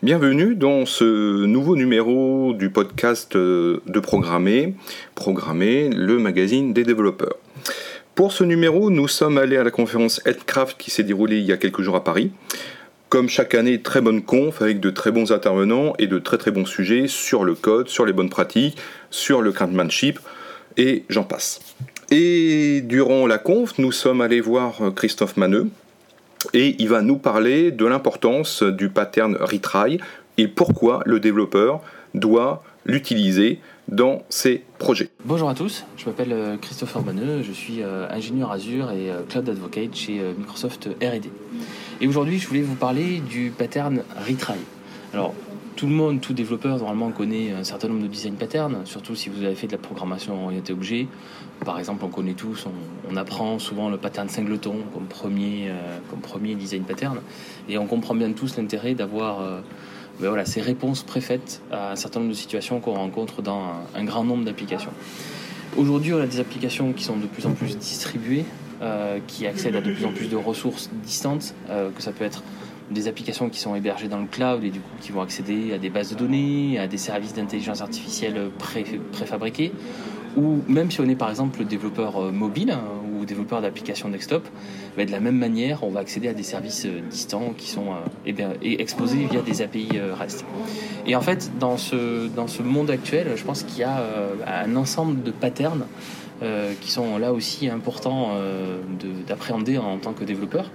Bienvenue dans ce nouveau numéro du podcast euh, de Programmer, Programmer, le magazine des développeurs. Pour ce numéro, nous sommes allés à la conférence Headcraft qui s'est déroulée il y a quelques jours à Paris. Comme chaque année, très bonne conf avec de très bons intervenants et de très très bons sujets sur le code, sur les bonnes pratiques, sur le craftsmanship et j'en passe. Et durant la conf, nous sommes allés voir Christophe Maneux, et il va nous parler de l'importance du pattern retry et pourquoi le développeur doit l'utiliser dans ses projets. Bonjour à tous, je m'appelle euh, Christopher Banneux, je suis euh, ingénieur Azure et euh, Cloud Advocate chez Microsoft RD. Et aujourd'hui, je voulais vous parler du pattern retry. Alors, tout le monde, tout développeur, normalement, connaît un certain nombre de design patterns, surtout si vous avez fait de la programmation orientée objet. Par exemple, on connaît tous, on, apprend souvent le pattern singleton comme premier, euh, comme premier design pattern. Et on comprend bien tous l'intérêt d'avoir euh, ben voilà, ces réponses préfaites à un certain nombre de situations qu'on rencontre dans un, grand nombre d'applications. Aujourd'hui, on a des applications qui sont de plus en plus distribuées, euh, qui accèdent à de plus en plus de ressources distantes, que ça peut être des applications qui sont hébergées dans le cloud et du coup qui vont accéder à des bases de données, à des services d'intelligence artificielle préfabriqués, ou même si on est par exemple développeur euh, mobile hein, ou développeur d'applications desktop, bah, de la même manière, on va accéder à des services euh, distants qui sont euh, exposés via des API REST. Et en fait, dans ce, dans ce monde actuel, je pense qu'il y a un ensemble de patterns qui sont là aussi importants d'appréhender en tant que développeur.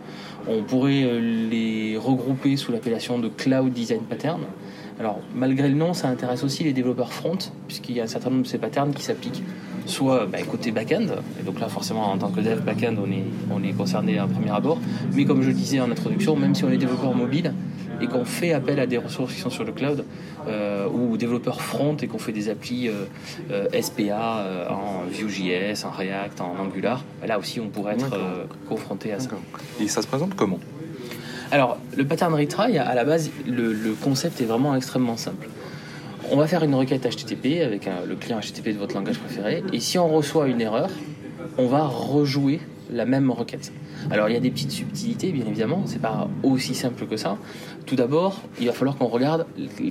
On pourrait euh, les regrouper sous l'appellation de Cloud Design Pattern. Alors, malgré le nom, ça intéresse aussi les développeurs front, puisqu'il y a un certain nombre de ces patterns qui s'appliquent soit bah, côté back-end, et donc là, forcément, en tant que dev back-end, on est, on est concerné à un premier abord, mais comme je le disais en introduction, même si on est développeur mobile, et qu'on fait appel à des ressources qui sont sur le cloud, euh, ou développeurs front et qu'on fait des applis euh, euh, SPA en Vue.js, en React, en Angular, là aussi on pourrait être confronté à ça. Et ça se présente comment? Alors, le pattern retry, à la base, le, concept est vraiment extrêmement simple. On va faire une requête HTTP avec le client HTTP de votre langage préféré, et si on reçoit une erreur, on va rejouer la même requête. Alors il y a des petites subtilités, bien évidemment, c'est pas aussi simple que ça. Tout d'abord, il va falloir qu'on regarde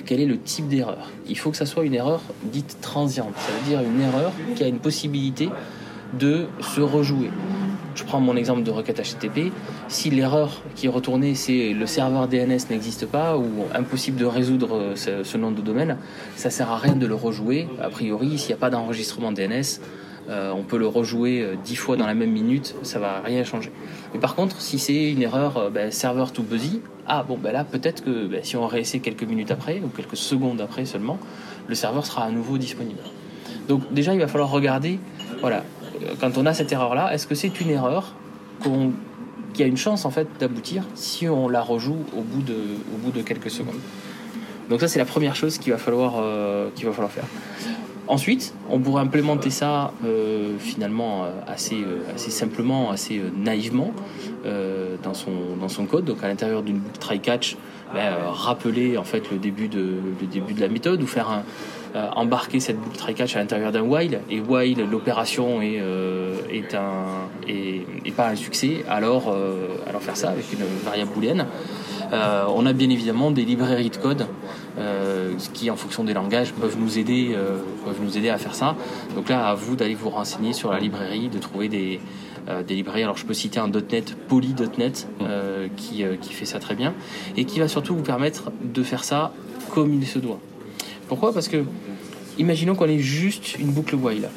quel est le type d'erreur. Il faut que ça soit une erreur dite transiente, ça veut dire une erreur qui a une possibilité de se rejouer. Je prends mon exemple de requête HTTP. Si l'erreur qui est retournée, c'est le serveur DNS n'existe pas ou impossible de résoudre ce, nom de domaine, ça sert à rien de le rejouer. A priori, s'il n'y a pas d'enregistrement DNS, euh, on peut le rejouer euh, dix fois dans la même minute, ça va rien changer. Mais par contre, si c'est une erreur euh, ben, serveur to busy, ah bon, ben là peut-être que ben, si on réessaie quelques minutes après ou quelques secondes après seulement, le serveur sera à nouveau disponible. Donc déjà, il va falloir regarder, voilà, quand on a cette erreur-là, est-ce que c'est une erreur qui a une chance en fait d'aboutir si on la rejoue au bout de, quelques secondes? Donc ça, c'est la première chose qu'il va falloir faire. Ensuite, on pourrait implémenter ça euh, finalement euh, assez, euh, assez simplement, assez naïvement dans, son, dans son code. Donc à l'intérieur d'une try catch, ben, rappeler en fait le début de, le début de la méthode ou faire embarquer cette boucle try catch à l'intérieur d'un while. Et while l'opération est, est, un, est, pas un succès. Alors, alors faire ça avec une variable booléenne on a bien évidemment des librairies de code euh, qui, en fonction des langages, peuvent nous aider, euh, peuvent nous aider à faire ça. Donc là, à vous d'aller vous renseigner sur la librairie, de trouver des, euh, des librairies. Alors je peux citer un .NET, Poly.NET, qui, qui fait ça très bien, et qui va surtout vous permettre de faire ça comme il se doit. Pourquoi? Parce que, imaginons qu'on ait juste une boucle while.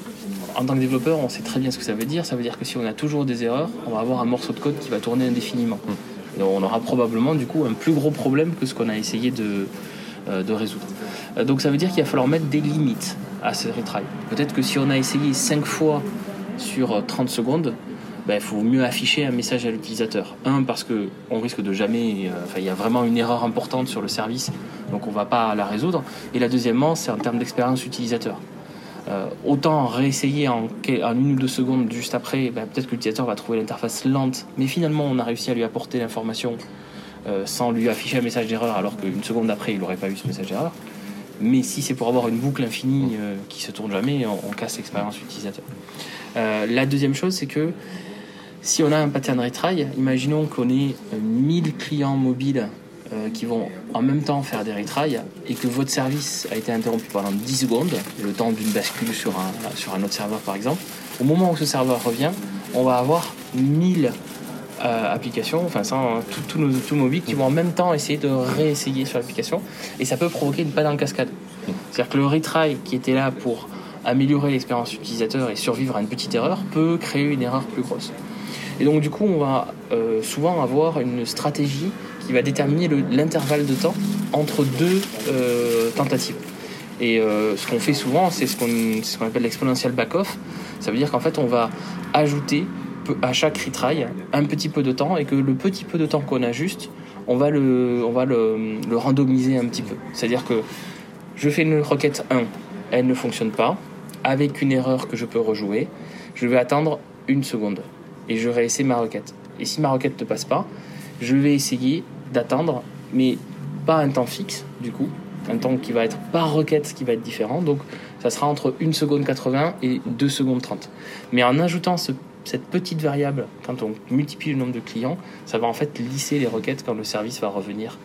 En tant que développeur, on sait très bien ce que ça veut dire. Ça veut dire que si on a toujours des erreurs, on va avoir un morceau de code qui va tourner indéfiniment. On aura probablement du coup un plus gros problème que ce qu'on a essayé de, euh, résoudre. Euh, donc ça veut dire qu'il va falloir mettre des limites à ce retry. Peut-être que si on a essayé 5 fois sur 30 secondes, il ben, faut mieux afficher un message à l'utilisateur. Un, parce qu'on risque de jamais. Euh, enfin, il y a vraiment une erreur importante sur le service, donc on ne va pas la résoudre. Et la deuxièmement, c'est en termes d'expérience utilisateur. Autant réessayer en, une ou deux secondes juste après, ben, peut-être que l'utilisateur va trouver l'interface lente, mais finalement on a réussi à lui apporter l'information euh, sans lui afficher un message d'erreur alors qu'une seconde après il n'aurait pas eu ce message d'erreur. Mais si c'est pour avoir une boucle infinie euh, qui se tourne jamais, on, casse l'expérience utilisateur. Euh, la deuxième chose, c'est que si on a un pattern retry, imaginons qu'on ait 1000 clients mobiles euh, qui vont en même temps faire des retries et que votre service a été interrompu pendant 10 secondes, le temps d'une bascule sur un, sur un autre serveur par exemple, au moment où ce serveur revient, on va avoir 1000 euh, applications, enfin tous nos, tous mobiles qui vont en même temps essayer de réessayer sur l'application et ça peut provoquer une panne en cascade. C'est-à-dire que le retry qui était là pour améliorer l'expérience utilisateur et survivre à une petite erreur peut créer une erreur plus grosse. Et donc du coup, on va euh, souvent avoir une stratégie qui va déterminer l'intervalle de temps entre deux euh, tentatives. Et euh, ce qu'on fait souvent, c'est ce qu'on appelle l'exponential back-off. Ça veut dire qu'en fait, on va ajouter à chaque retry un petit peu de temps et que le petit peu de temps qu'on a juste, on va le, le, randomiser un petit peu. C'est-à-dire que je fais une requête 1, elle ne fonctionne pas, avec une erreur que je peux rejouer, je vais attendre une seconde et je réessaie ma requête. Et si ma requête ne passe pas, je vais essayer d'attendre, mais pas un temps fixe du coup, un temps qui va être par requête qui va être différent. Donc ça sera entre 1 seconde 80 et 2 secondes 30. Mais en ajoutant ce cette petite variable, quand on multiplie le nombre de clients, ça va en fait lisser les requêtes quand le service va revenir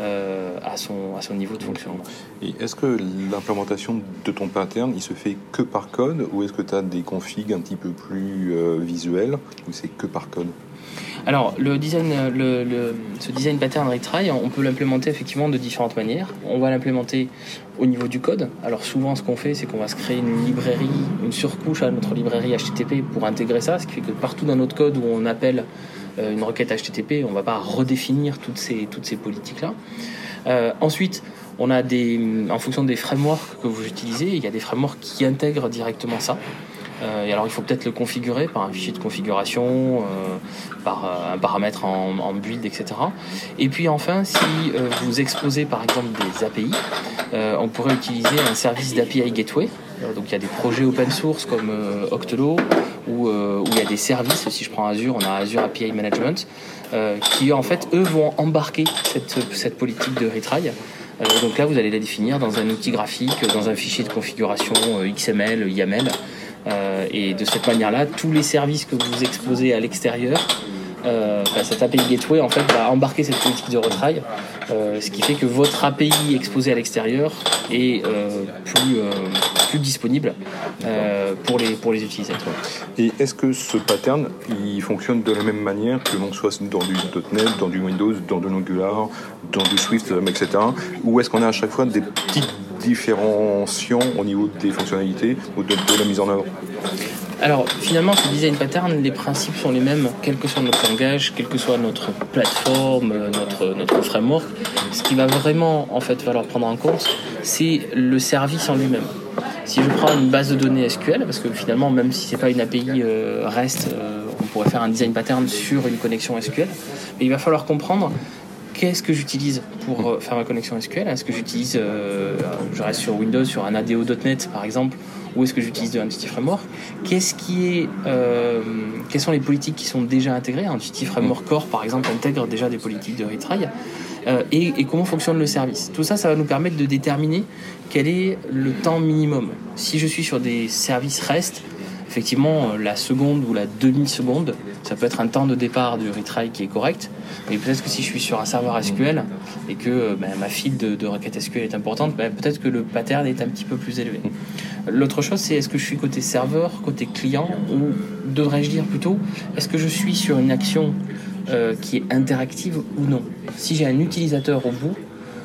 euh, à, son, à son niveau de fonctionnement. Et est-ce que l'implémentation de ton pattern, il se fait que par code ou est-ce que tu as des configs un petit peu plus euh, visuels ou c'est que par code? Alors, ce design pattern retry, on peut l'implémenter effectivement de différentes manières. On va l'implémenter au niveau du code. Alors, souvent, ce qu'on fait, c'est qu'on va se créer une librairie, une surcouche à notre librairie HTTP pour intégrer ça, ce qui fait que partout dans notre code où on appelle euh, une requête HTTP, on ne va pas redéfinir toutes ces, toutes ces politiques-là. Euh, ensuite, on a des, en fonction des frameworks que vous utilisez, il y a des frameworks qui intègrent directement ça. Euh, et alors il faut peut-être le configurer par un fichier de configuration, euh, par euh, un paramètre en, build, etc. Et puis enfin, si vous exposez par exemple des API, on pourrait utiliser un service d'API Gateway. donc il y a des projets open source comme Octolo, où, il y a des services, si je prends Azure, on a Azure API Management, qui en fait, eux, vont embarquer cette politique de retry. donc là, vous allez la définir dans un outil graphique, dans un fichier de configuration XML, YAML. Euh, et de cette manière-là, tous les services que vous exposez à l'extérieur, euh, cette API Gateway en fait va embarquer cette politique de retry, euh, ce qui fait que votre API exposée à l'extérieur est plus, plus disponible pour, les, pour les utilisateurs. Et est-ce que ce pattern il fonctionne de la même manière que l'on soit dans du .NET, dans du Windows, dans de l'Angular, dans du Swift, etc. Ou est-ce qu'on a à chaque fois des petites différenciant au niveau des fonctionnalités ou de, la mise en œuvre alors finalement, ce design pattern, les principes sont les mêmes, quel que soit notre langage, quelle que soit notre plateforme, notre, notre framework. Ce qui va vraiment en fait falloir prendre en compte, c'est le service en lui-même. Si je prends une base de données SQL, parce que finalement, même si c'est pas une API euh, REST, euh, on pourrait faire un design pattern sur une connexion SQL, mais il va falloir comprendre qu'est-ce que j'utilise pour euh, faire ma connexion SQL Est-ce que j'utilise, euh, je reste sur Windows, sur un ADO.NET par exemple, ou est-ce que j'utilise de Entity Framework? Qu'est-ce qui est, euh, quelles sont les politiques qui sont déjà intégrées? Entity Framework Core par exemple intègre déjà des politiques de retry. et, et, comment fonctionne le service? Tout ça, ça va nous permettre de déterminer quel est le temps minimum. Si je suis sur des services REST, effectivement, la seconde ou la demi-seconde, ça peut être un temps de départ du retry qui est correct. Mais peut-être que si je suis sur un serveur SQL et que ben, ma file de, de requête SQL est importante, ben, peut-être que le pattern est un petit peu plus élevé. L'autre chose, c'est est-ce que je suis côté serveur, côté client, ou devrais-je dire plutôt, est-ce que je suis sur une action euh, qui est interactive ou non? Si j'ai un utilisateur au bout,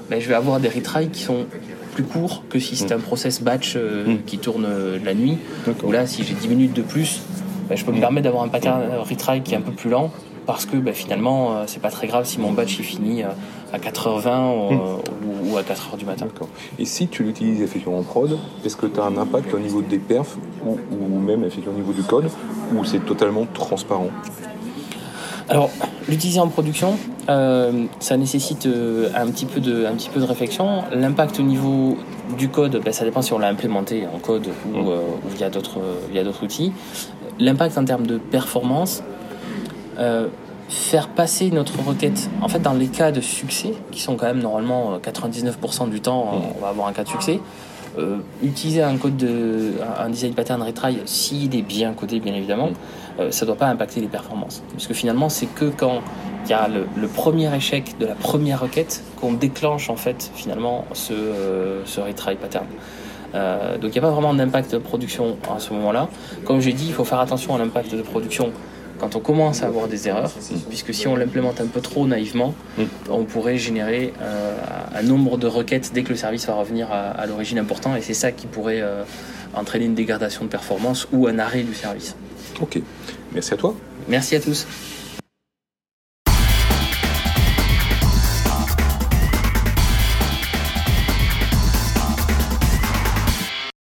ben, je vais avoir des retries qui sont plus court que si c'est un process batch euh, hmm. qui tourne euh, la nuit. Ou là, si j'ai 10 minutes de plus, bah, je peux me hmm. permettre d'avoir un pattern euh, retry qui est un peu plus lent parce que bah, finalement, c'est pas très grave si mon batch est fini à 4h20 hmm. ou, à 4h du matin. Et si tu l'utilises effectivement en prod, est-ce que tu as un impact au niveau des perfs ou, ou même effectivement au niveau du code ou c'est totalement transparent? Alors, l'utiliser en production, euh, ça nécessite euh, un, petit peu de, un petit peu de réflexion. L'impact au niveau du code, ben, ça dépend si on l'a implémenté en code ou, mm. euh, via d'autres outils. L'impact en termes de performance, faire passer notre requête, en fait, dans les cas de succès, qui sont quand même normalement 99% du temps, mm. on va avoir un cas de succès. utiliser un code de un design pattern retry s'il est bien codé bien évidemment mm. Ça ne doit pas impacter les performances parce que finalement c'est que quand il y a le, premier échec de la première requête qu'on déclenche en fait finalement ce, ce retry pattern. Euh, donc il n'y a pas vraiment d'impact de production à ce moment-là. Comme j'ai dit, il faut faire attention à l'impact de production quand on commence à avoir des erreurs, puisque si on l'implémente un peu trop naïvement, mm. on pourrait générer euh, un nombre de requêtes dès que le service va revenir à, l'origine important, et c'est ça qui pourrait euh, entraîner une dégradation de performance ou un arrêt du service. Ok, merci à toi. Merci à tous.